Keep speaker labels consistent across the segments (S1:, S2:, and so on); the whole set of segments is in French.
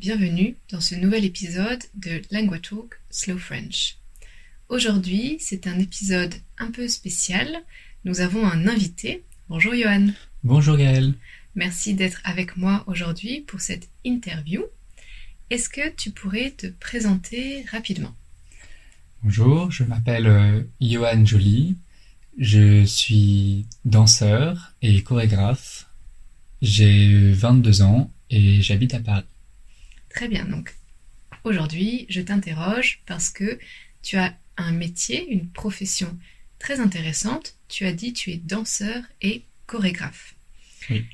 S1: Bienvenue dans ce nouvel épisode de Talk Slow French. Aujourd'hui, c'est un épisode un peu spécial. Nous avons un invité. Bonjour Johan.
S2: Bonjour Gaël.
S1: Merci d'être avec moi aujourd'hui pour cette interview. Est-ce que tu pourrais te présenter rapidement?
S2: Bonjour, je m'appelle euh, Johan Joly. Je suis danseur et chorégraphe. J'ai 22 ans et j'habite à Paris.
S1: Très bien, donc aujourd'hui je t'interroge parce que tu as un métier, une profession très intéressante. Tu as dit tu es danseur et chorégraphe.
S2: Oui.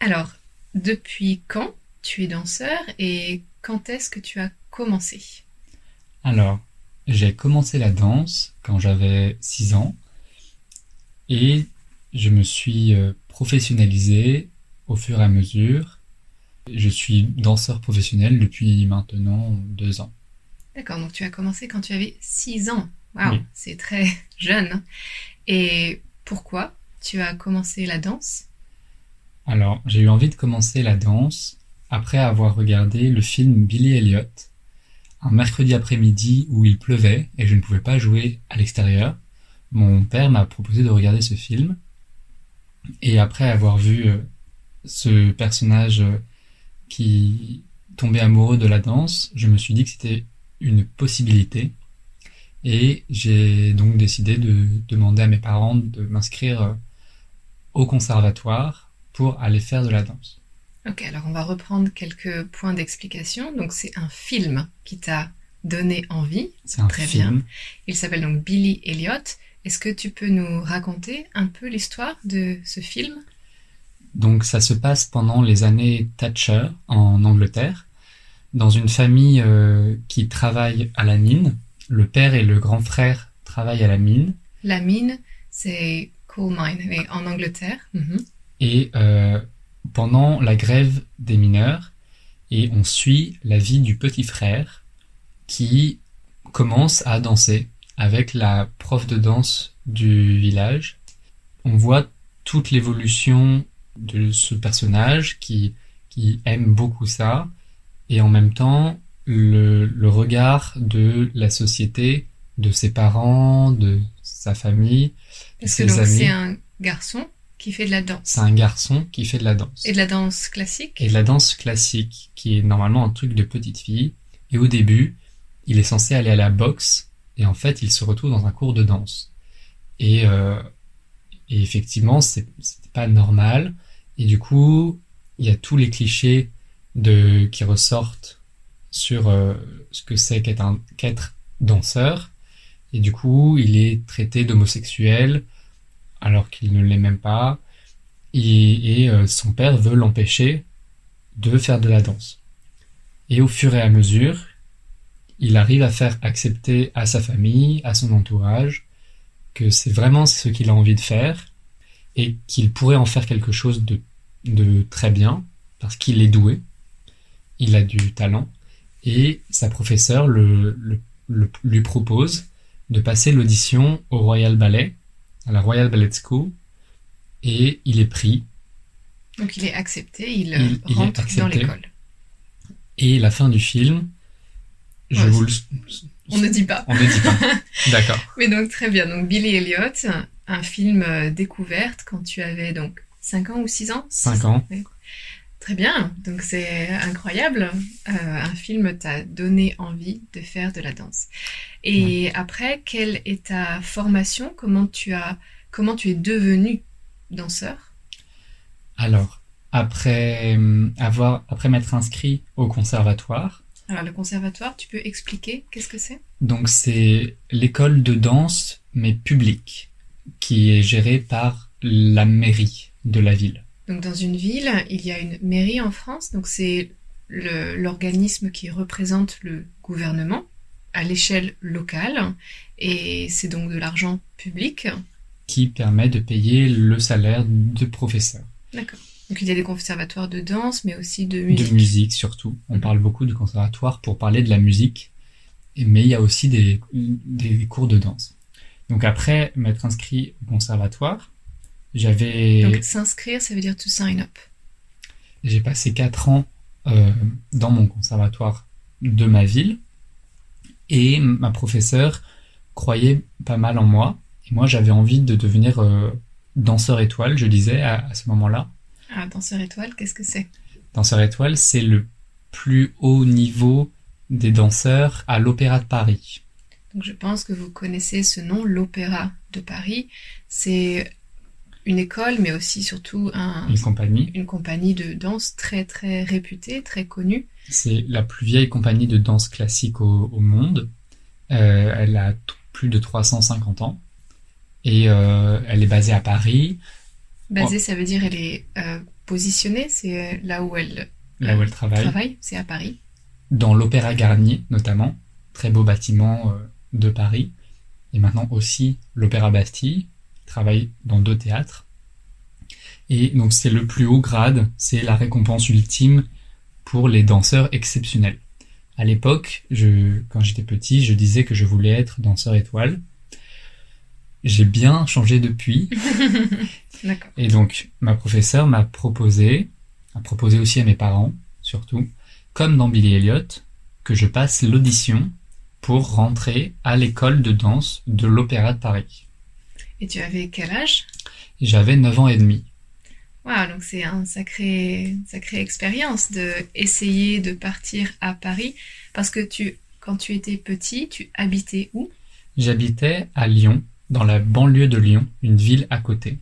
S1: Alors, depuis quand tu es danseur et quand est-ce que tu as commencé?
S2: Alors, j'ai commencé la danse quand j'avais 6 ans et je me suis euh, professionnalisé au fur et à mesure. Je suis danseur professionnel depuis maintenant 2 ans.
S1: D'accord, donc tu as commencé quand tu avais 6 ans. Waouh, c'est très jeune. Et pourquoi tu as commencé la danse?
S2: Alors, j'ai eu envie de commencer la danse après avoir regardé le film Billy Elliot, un mercredi après-midi où il pleuvait et je ne pouvais pas jouer à l'extérieur. Mon père m'a proposé de regarder ce film. Et après avoir vu euh, ce personnage euh, qui tombait amoureux de la danse, je me suis dit que c'était une possibilité. Et j'ai donc décidé de demander à mes parents de m'inscrire euh, au conservatoire pour aller faire de la danse.
S1: Ok, alors on va reprendre quelques points d'explication. Donc c'est un film qui t'a donné envie.
S2: C'est un
S1: Très
S2: film.
S1: bien. Il s'appelle donc Billy Elliot. Est-ce que tu peux nous raconter un peu l'histoire de ce film?
S2: Donc ça se passe pendant les années Thatcher en Angleterre, dans une famille euh, qui travaille à la mine. Le père et le grand frère travaillent à la mine.
S1: La mine, c'est coal mine mais en Angleterre. Mhm.
S2: et euh, pendant la grève des mineurs et on suit la vie du petit frère qui commence à danser avec la prof de danse du village. On voit toute l'évolution de ce personnage qui, qui aime beaucoup ça et en même temps le, le regard de la société, de ses parents, de sa famille,
S1: Parce que
S2: ses
S1: donc
S2: amis.
S1: c'est un garçon qui fait de la danse.
S2: C'est un garçon qui fait de la danse.
S1: Et de la danse classique
S2: Et de la danse classique, qui est normalement un truc de petite fille. Et au début, il est censé aller à la boxe, et en fait, il se retrouve dans un cours de danse. Et, euh, et effectivement, c'était pas normal. Et du coup, il y a tous les clichés de qui ressortent sur euh, ce que c'est qu'être qu'être danseur. Et du coup, il est traité d'homosexuel alors qu'il ne l'est même pas. Et, et, euh, son père veut l'empêcher de faire de la danse. Et au fur et à mesure, il arrive à faire accepter à sa famille, à son entourage, que c'est vraiment ce qu'il a envie de faire et qu'il pourrait en faire quelque chose de, de très bien parce qu'il est doué, il a du talent et sa professeure le, le- le- lui propose de passer l'audition au Royal Ballet, à la Royal Ballet School, et il est pris.
S1: Donc il est accepté, il, rentre dans l'école.
S2: Et la fin du film, je
S1: Ouais,
S2: vous le...
S1: On ne dit pas.
S2: On ne dit pas. D'accord.
S1: Mais donc très bien. Donc Billy Elliot, un film euh, découverte quand tu avais donc 5 ans ou 6 ans?
S2: Cinq
S1: Six
S2: ans.
S1: oui. Très bien. Donc c'est incroyable. Euh, un film t'a donné envie de faire de la danse. Et après, quelle est ta formation? Comment tu as comment tu es devenu danseur?
S2: Alors, après hum, avoir, après m'être inscrit au conservatoire,
S1: Alors le conservatoire, tu peux expliquer qu'est-ce que c'est?
S2: Donc c'est l'école de danse, mais publique, qui est gérée par la mairie de la ville.
S1: Donc dans une ville, il y a une mairie en France, donc c'est l'organisme qui représente le gouvernement à l'échelle locale et c'est donc de l'argent public.
S2: qui permet de payer le salaire de professeurs.
S1: D'accord. Donc il y a des conservatoires de danse, mais aussi de musique.
S2: De musique surtout. On parle beaucoup du conservatoire pour parler de la musique, mais il y a aussi des, des cours de danse. Donc après m'être inscrit au conservatoire, j'avais
S1: Donc s'inscrire, ça veut dire to sign up.
S2: j'ai passé quatre ans euh, dans mon conservatoire de ma ville, et ma professeure croyait pas mal en moi, et moi j'avais envie de devenir euh, danseur étoile, je disais à- à ce moment-là.
S1: Ah, danseur étoile, qu'est-ce que c'est?
S2: Danseur étoile, c'est le plus haut niveau des danseurs à l'Opéra de Paris.
S1: Donc je pense que vous connaissez ce nom, l'Opéra de Paris. C'est une école, mais aussi surtout un-
S2: Une compagnie.
S1: une compagnie de danse très très réputée, très connue.
S2: C'est la plus vieille compagnie de danse classique au, au monde. Euh, elle a plus de 350 ans. Et euh, elle est basée à Paris,
S1: Basée, ça veut dire elle est euh, positionnée, c'est là où elle
S2: là où elle travaille.
S1: travaille, c'est à Paris.
S2: Dans l'Opéra Garnier, notamment. Très beau bâtiment euh, de Paris. Et maintenant aussi l'Opéra Bastille. Travaille dans deux théâtres. Et donc c'est le plus haut grade, c'est la récompense ultime pour les danseurs exceptionnels. À l'époque, je, quand j'étais petit, je disais que je voulais être danseur étoile. J'ai bien changé depuis. Et donc, ma professeure m'a proposé, a proposé aussi à mes parents, surtout, comme dans Billy Elliot, que je passe l'audition pour rentrer à l'école de danse de l'Opéra de Paris.
S1: Et tu avais quel âge?
S2: J'avais 9 ans et demi.
S1: Waouh, donc c'est un sacré, sacrée expérience de essayer de partir à Paris parce que tu, quand tu étais petit, tu habitais où?
S2: J'habitais à Lyon, dans la banlieue de Lyon, une ville à côté.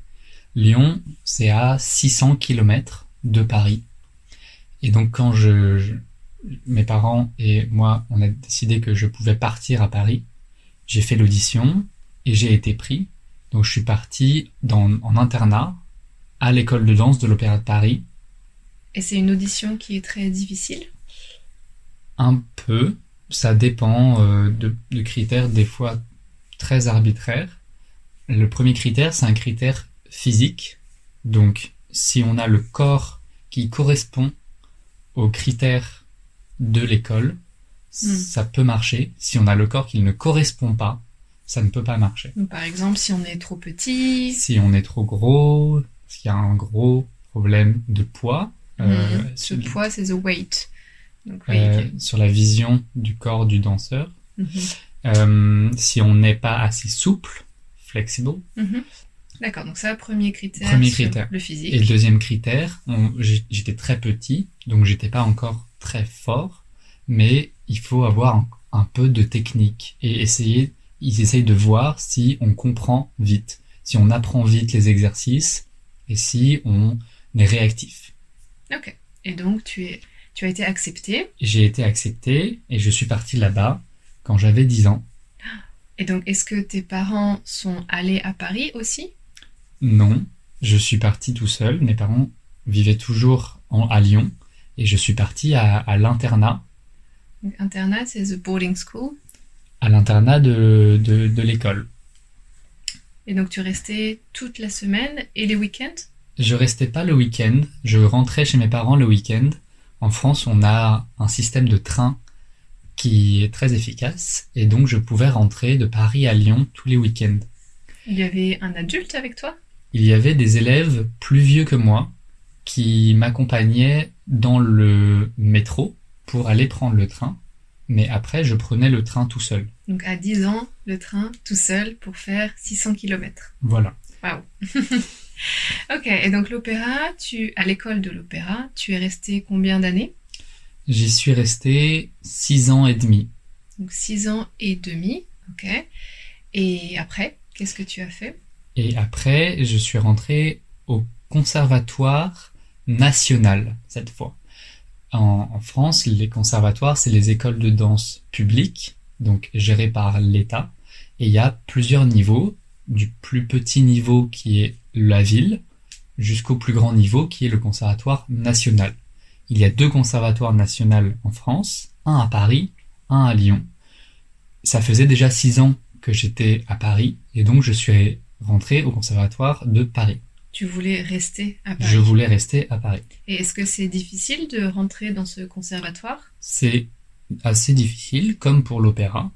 S2: Lyon, c'est à 600 km de Paris. Et donc quand je, je- mes parents et moi, on a décidé que je pouvais partir à Paris, j'ai fait l'audition et j'ai été pris. Donc je suis parti dans, en internat à l'école de danse de l'Opéra de Paris,
S1: Et c'est une audition qui est très difficile?
S2: un peu. Ça dépend euh, de, de critères des fois très arbitraires. Le premier critère, c'est un critère physique. Donc, si on a le corps qui correspond aux critères de l'école, ça peut marcher. Si on a le corps qui ne correspond pas, ça ne peut pas marcher.
S1: Donc, par exemple, si on est trop petit,
S2: Si on est trop gros, s'il y a un gros problème de poids, euh,
S1: hmm, ce
S2: sur-
S1: poids, c'est the weight. Donc, oui,
S2: euh,
S1: ok.
S2: sur la vision du corps du danseur,
S1: Mhm.
S2: Euh, si on n'est pas assez souple, flexible.
S1: D'accord, donc ça, premier critère.
S2: Premier critère.
S1: Le physique.
S2: Et le deuxième critère, j'étais très petit, donc j'étais pas encore très fort, mais il faut avoir un, un peu de technique et essayer, ils essayent de voir si on comprend vite, si on apprend vite les exercices et si on est réactif.
S1: Ok. Et donc, tu, es, tu as été accepté.
S2: J'ai été accepté et je suis parti là-bas quand j'avais 10 ans.
S1: Et donc, est-ce que tes parents sont allés à Paris aussi?
S2: Non, je suis parti tout seul. Mes parents vivaient toujours en- à Lyon et je suis parti à, à l'internat,
S1: Internat, c'est the boarding school.
S2: à l'internat de, de, de l'école.
S1: Et donc, tu restais toute la semaine et les week-ends?
S2: Je restais pas le week-end, je rentrais chez mes parents le week-end. En France, on a un système de train qui est très efficace et donc je pouvais rentrer de Paris à Lyon tous les week-ends.
S1: Il y avait un adulte avec toi?
S2: Il y avait des élèves plus vieux que moi qui m'accompagnaient dans le métro pour aller prendre le train, mais après je prenais le train tout seul.
S1: Donc, à 10 ans, le train tout seul pour faire 600 km.
S2: Voilà.
S1: Waouh Ok, et donc l'opéra, tu à l'école de l'opéra, tu es resté combien d'années?
S2: J'y suis resté six ans et demi.
S1: Donc 6 ans et demi, ok. Et après, qu'est-ce que tu as fait?
S2: Et après, je suis rentré au conservatoire national, cette fois. En, en France, les conservatoires, c'est les écoles de danse publiques, donc gérées par l'État. Et il y a plusieurs niveaux, du plus petit niveau qui est la ville, jusqu'au plus grand niveau qui est le conservatoire national. Il y a deux conservatoires nationaux en France, un à Paris, un à Lyon. ça faisait déjà six ans que j'étais à Paris et donc je suis rentré au conservatoire de Paris.
S1: Tu voulais rester à Paris
S2: Je voulais rester à Paris.
S1: Et est-ce que c'est difficile de rentrer dans ce conservatoire?
S2: C'est assez difficile, comme pour l'opéra.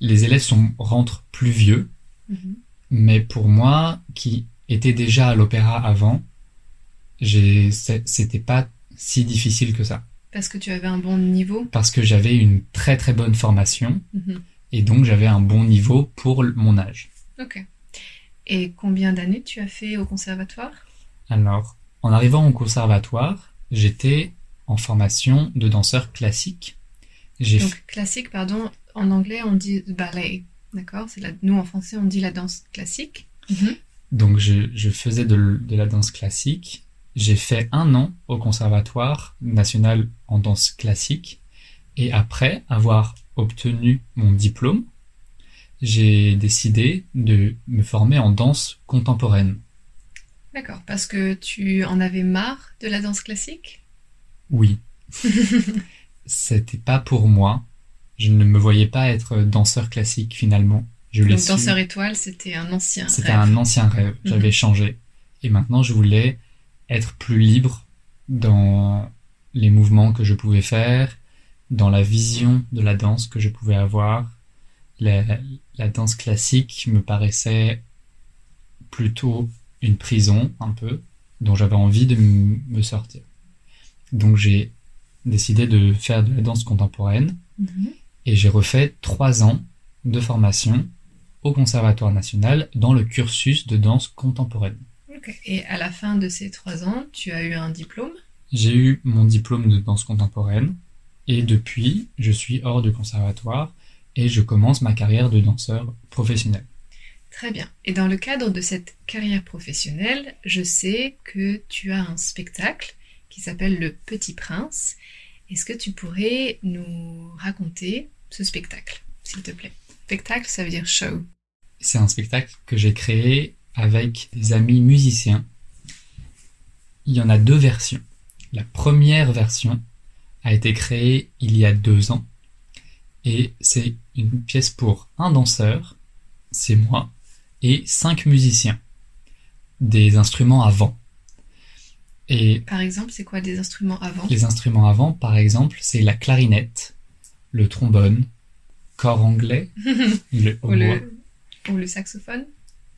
S2: Les élèves sont, rentrent plus vieux,
S1: Mhm.
S2: mais pour moi, qui était déjà à l'opéra avant, c'était pas si difficile que ça.
S1: Parce que tu avais un bon niveau?
S2: Parce que j'avais une très très bonne formation,
S1: Mhm.
S2: et donc j'avais un bon niveau pour mon âge.
S1: Ok. Et combien d'années tu as fait au conservatoire?
S2: Alors, en arrivant au conservatoire, j'étais en formation de danseur classique. J'ai f-
S1: Donc classique, pardon, en anglais on dit ballet, d'accord? C'est la... Nous en français on dit la danse classique. Mhm.
S2: Donc je, je faisais de la danse classique. J'ai fait un an au conservatoire national en danse classique. Et après avoir obtenu mon diplôme, j'ai décidé de me former en danse contemporaine.
S1: D'accord, parce que tu en avais marre de la danse classique?
S2: Oui. C'était pas pour moi. Je ne me voyais pas être danseur classique finalement. Je
S1: Donc
S2: su-
S1: danseur étoile, c'était un ancien
S2: C'était
S1: rêve.
S2: un ancien rêve. J'avais
S1: Mhm.
S2: changé. Et maintenant, je voulais être plus libre dans les mouvements que je pouvais faire, dans la vision de la danse que je pouvais avoir. La, la danse classique me paraissait plutôt une prison, un peu, dont j'avais envie de me sortir. Donc j'ai décidé de faire de la danse contemporaine
S1: Mhm.
S2: et j'ai refait trois ans de formation au Conservatoire national dans le cursus de danse contemporaine.
S1: Et à la fin de ces trois ans, tu as eu un diplôme?
S2: J'ai eu mon diplôme de danse contemporaine et depuis, je suis hors du conservatoire et je commence ma carrière de danseur professionnel.
S1: Très bien. Et dans le cadre de cette carrière professionnelle, je sais que tu as un spectacle qui s'appelle Le Petit Prince. Est-ce que tu pourrais nous raconter ce spectacle, s'il te plaît? Spectacle, ça veut dire show.
S2: C'est un spectacle que j'ai créé avec des amis musiciens. Il y en a deux versions. La première version a été créée il y a deux ans et c'est une pièce pour un danseur, c'est moi, et cinq musiciens. Des instruments à vent. Et
S1: Par exemple, c'est quoi des instruments avant?
S2: les instruments à vent, par exemple, c'est la clarinette, le trombone, corps anglais, le
S1: ou, le, ou le saxophone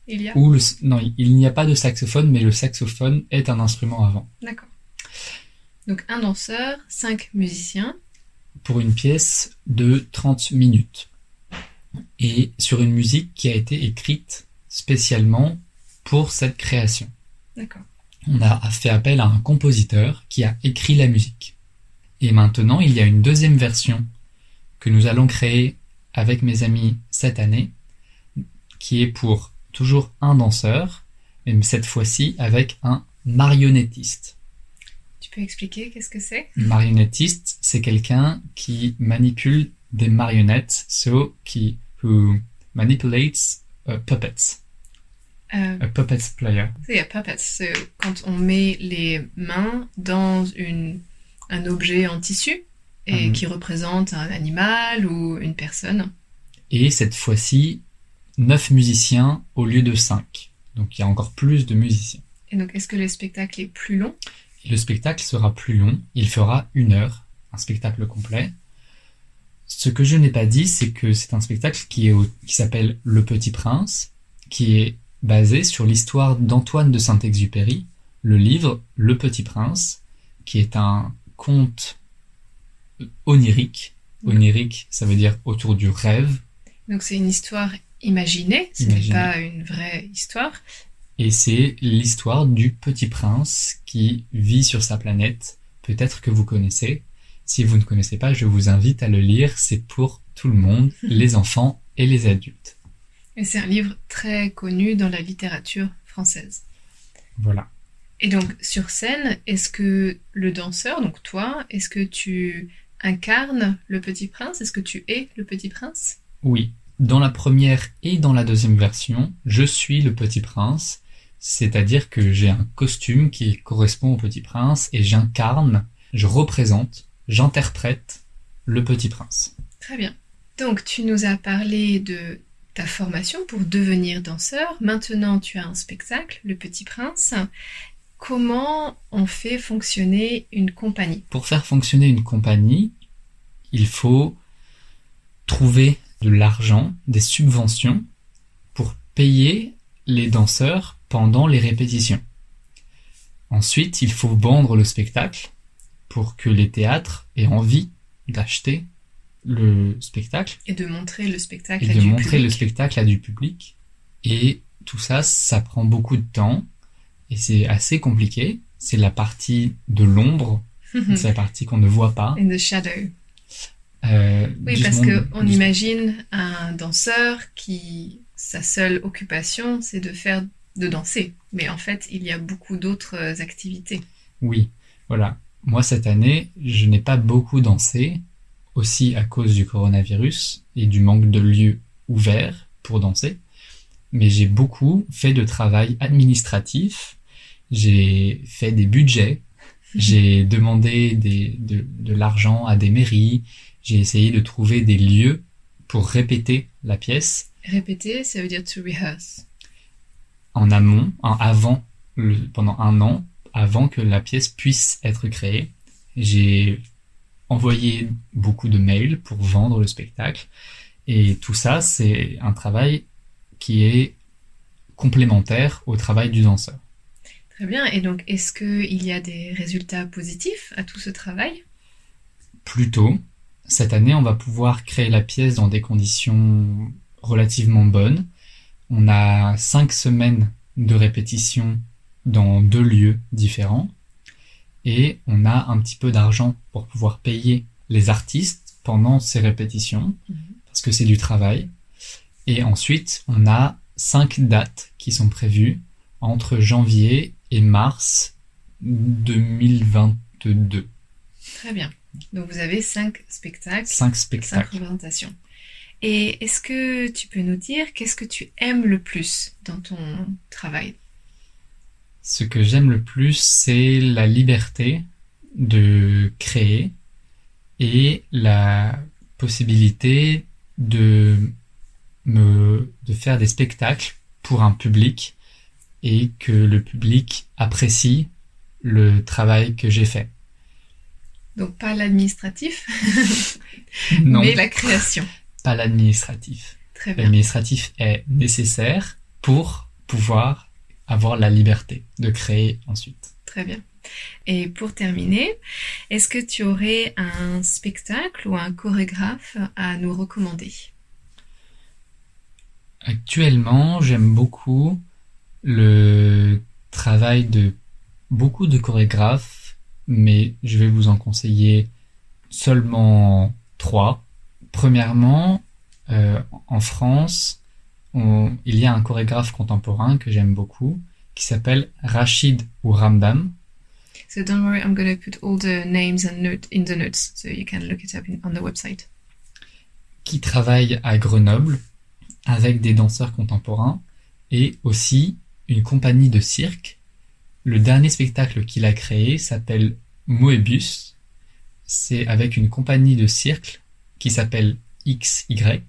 S1: Il y a?
S2: Ou le, non, il n'y a pas de saxophone, mais le saxophone est un instrument à vent.
S1: D'accord. Donc un danseur, cinq musiciens.
S2: Pour une pièce de 30 minutes. Et sur une musique qui a été écrite spécialement pour cette création.
S1: D'accord.
S2: On a fait appel à un compositeur qui a écrit la musique. Et maintenant, il y a une deuxième version que nous allons créer avec mes amis cette année, qui est pour toujours un danseur, mais cette fois-ci avec un marionnettiste.
S1: Peux expliquer qu'est-ce que c'est?
S2: Marionnettiste, c'est quelqu'un qui manipule des marionnettes, so qui who manipulates uh, puppets,
S1: euh,
S2: a puppets player.
S1: C'est a puppet, c'est quand on met les mains dans une, un objet en tissu et
S2: Mhm.
S1: qui représente un animal ou une personne.
S2: Et cette fois-ci, neuf musiciens au lieu de cinq. Donc il y a encore plus de musiciens.
S1: Et donc, est-ce que le spectacle est plus long?
S2: Le spectacle sera plus long, il fera une heure, un spectacle complet. Ce que je n'ai pas dit, c'est que c'est un spectacle qui, est au- qui s'appelle Le Petit Prince, qui est basé sur l'histoire d'Antoine de Saint-Exupéry, le livre Le Petit Prince, qui est un conte onirique. Onirique, ça veut dire autour du rêve,
S1: Donc, c'est une histoire imaginée, ce n'est pas une vraie histoire.
S2: Et c'est l'histoire du petit prince qui vit sur sa planète. Peut-être que vous connaissez. Si vous ne connaissez pas, je vous invite à le lire. C'est pour tout le monde, les enfants et les adultes.
S1: Et c'est un livre très connu dans la littérature française.
S2: Voilà.
S1: Et donc, sur scène, est-ce que le danseur, donc toi, est-ce que tu incarnes le petit prince? Est-ce que tu es le petit prince?
S2: Oui. Dans la première et dans la deuxième version, je suis le petit prince. C'est-à-dire que j'ai un costume qui correspond au petit prince et j'incarne, je représente, j'interprète le petit prince.
S1: Très bien. Donc, tu nous as parlé de ta formation pour devenir danseur. Maintenant, tu as un spectacle, Le Petit Prince. Comment on fait fonctionner une compagnie?
S2: Pour faire fonctionner une compagnie, il faut trouver de l'argent, des subventions pour payer les danseurs pendant les répétitions. Ensuite, il faut vendre le spectacle pour que les théâtres aient envie d'acheter le spectacle
S1: Et de montrer le spectacle
S2: et
S1: à
S2: de
S1: du
S2: montrer le
S1: public.
S2: spectacle à du public. Et tout ça, ça prend beaucoup de temps et c'est assez compliqué. C'est la partie de l'ombre, c'est la partie qu'on ne voit pas.
S1: In the shadow.
S2: euh,
S1: Oui, parce
S2: monde
S1: que on
S2: du-
S1: imagine un danseur qui sa seule occupation c'est de faire de danser, mais en fait il y a beaucoup d'autres euh, activités.
S2: Oui, voilà. Moi, cette année, je n'ai pas beaucoup dansé, aussi à cause du coronavirus et du manque de lieux ouverts pour danser. Mais j'ai beaucoup fait de travail administratif. J'ai fait des budgets. J'ai demandé des, de, de l'argent à des mairies. J'ai essayé de trouver des lieux pour répéter la pièce
S1: Répéter, ça veut dire to rehearse.
S2: En amont, en avant, le- pendant un an, avant que la pièce puisse être créée. J'ai envoyé beaucoup de mails pour vendre le spectacle. Et tout ça, c'est un travail qui est complémentaire au travail du danseur.
S1: Très bien. Et donc, est-ce qu'il y a des résultats positifs à tout ce travail?
S2: Plutôt, cette année, on va pouvoir créer la pièce dans des conditions relativement bonnes. On a cinq semaines de répétition dans deux lieux différents. Et on a un petit peu d'argent pour pouvoir payer les artistes pendant ces répétitions,
S1: Mhm.
S2: parce que c'est du travail. Et ensuite, on a cinq dates qui sont prévues entre janvier et mars 2022.
S1: Très bien. Donc, vous avez cinq spectacles,
S2: Cinq
S1: cinq
S2: spectacles.
S1: représentations. Et est-ce que tu peux nous dire qu'est-ce que tu aimes le plus dans ton travail?
S2: Ce que j'aime le plus, c'est la liberté de créer et la possibilité de me, de faire des spectacles pour un public et que le public apprécie le travail que j'ai fait.
S1: Donc, pas l'administratif, mais la création.
S2: Pas l'administratif. L'administratif est nécessaire pour pouvoir avoir la liberté de créer ensuite.
S1: Très bien. Et pour terminer, est-ce que tu aurais un spectacle ou un chorégraphe à nous recommander?
S2: Actuellement, j'aime beaucoup le travail de beaucoup de chorégraphes, mais je vais vous en conseiller seulement trois. Premièrement, euh, en France, on- il y a un chorégraphe contemporain que j'aime beaucoup qui s'appelle Rachid ou Ramdam.
S1: So don't worry, I'm going to put all the names and note in the notes so you can look it up in, on the website.
S2: qui travaille à Grenoble avec des danseurs contemporains et aussi une compagnie de cirque. Le dernier spectacle qu'il a créé s'appelle Moebius. C'est avec une compagnie de cirque qui s'appelle XY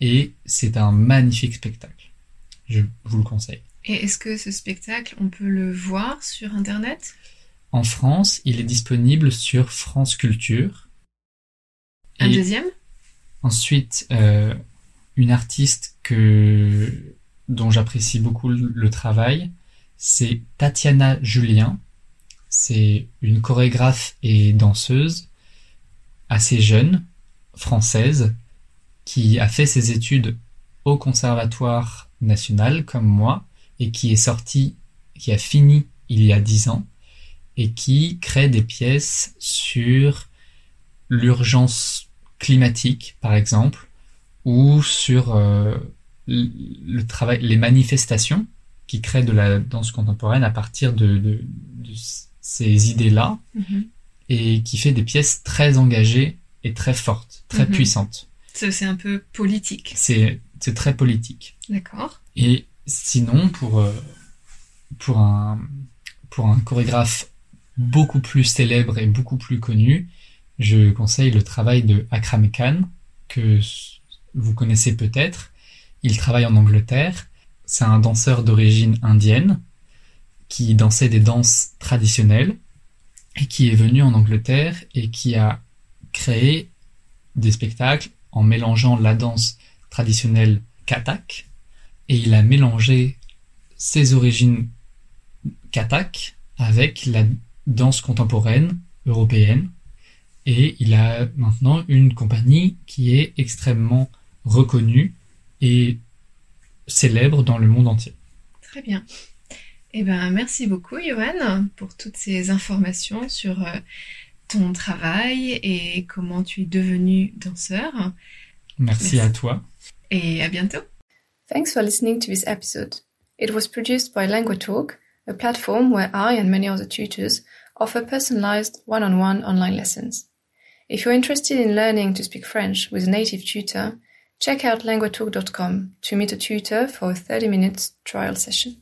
S2: et c'est un magnifique spectacle. Je vous le conseille.
S1: Et est-ce que ce spectacle, on peut le voir sur Internet?
S2: En France, il est disponible sur France Culture.
S1: Un
S2: Et-
S1: deuxième?
S2: Ensuite, euh, une artiste que dont j'apprécie beaucoup le, le travail, c'est Tatiana Julien. C'est une chorégraphe et danseuse assez jeune, française, qui a fait ses études au Conservatoire national comme moi et qui est sortie, qui a fini il y a dix ans et qui crée des pièces sur l'urgence climatique, par exemple, ou sur euh, le travail, les manifestations qui créent de la danse contemporaine à partir de, ces idées-là,
S1: Mhm.
S2: Et qui fait des pièces très engagées et très fortes, très
S1: Mhm.
S2: puissantes.
S1: C'est un peu politique.
S2: C'est très politique.
S1: D'accord.
S2: Et sinon, pour, euh, pour, un, pour un chorégraphe beaucoup plus célèbre et beaucoup plus connu, je conseille le travail de Akram Khan, que vous connaissez peut-être. Il travaille en Angleterre. C'est un danseur d'origine indienne qui dansait des danses traditionnelles et qui est venu en Angleterre et qui a créé des spectacles en mélangeant la danse traditionnelle katak et il a mélangé ses origines katak avec la danse contemporaine européenne et il a maintenant une compagnie qui est extrêmement reconnue et célèbre dans le monde entier.
S3: Très bien. Eh ben, merci beaucoup, Johan, pour toutes ces informations sur euh, ton travail et comment tu es devenu danseur.
S2: Merci, merci. à toi.
S3: Et à bientôt.
S1: Thanks for listening to this episode. It was produced by LanguaTalk, a platform where I and many other tutors offer personalized one-on-one online lessons. If you're interested in learning to speak French with a native tutor, check out languatalk.com to meet a tutor for a 30 minutes trial session.